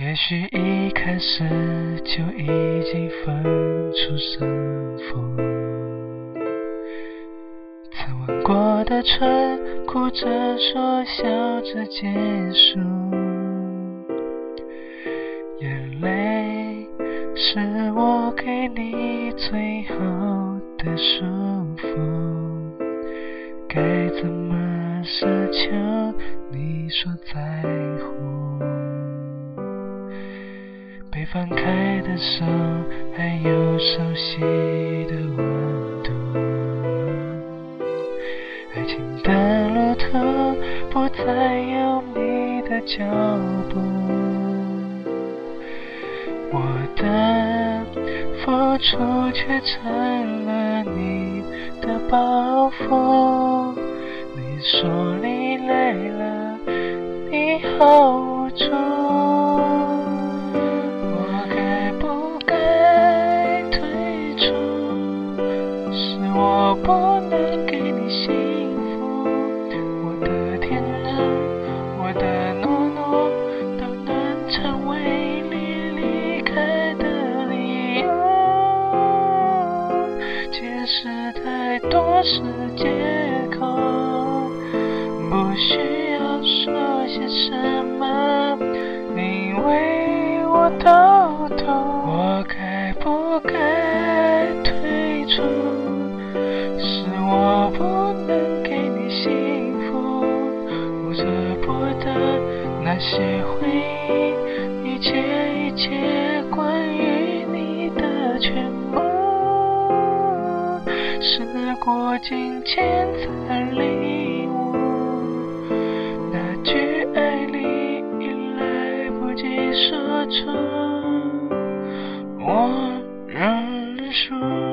也许一开始就已经分出胜负。曾吻过的唇，哭着说笑着结束。眼泪是我给你最后的束缚，该怎么奢求你说在乎？放开的手，还有熟悉的温度。爱情的路途不再有你的脚步，我的付出却成了你的包袱。你说你累了，你好无助，我不能给你幸福，我的天真，我的懦弱，都能成为你离开的理由。解释太多是借口，那些回忆，一切一切关于你的全部。时过境迁才领悟，那句爱你已来不及说出，我认输。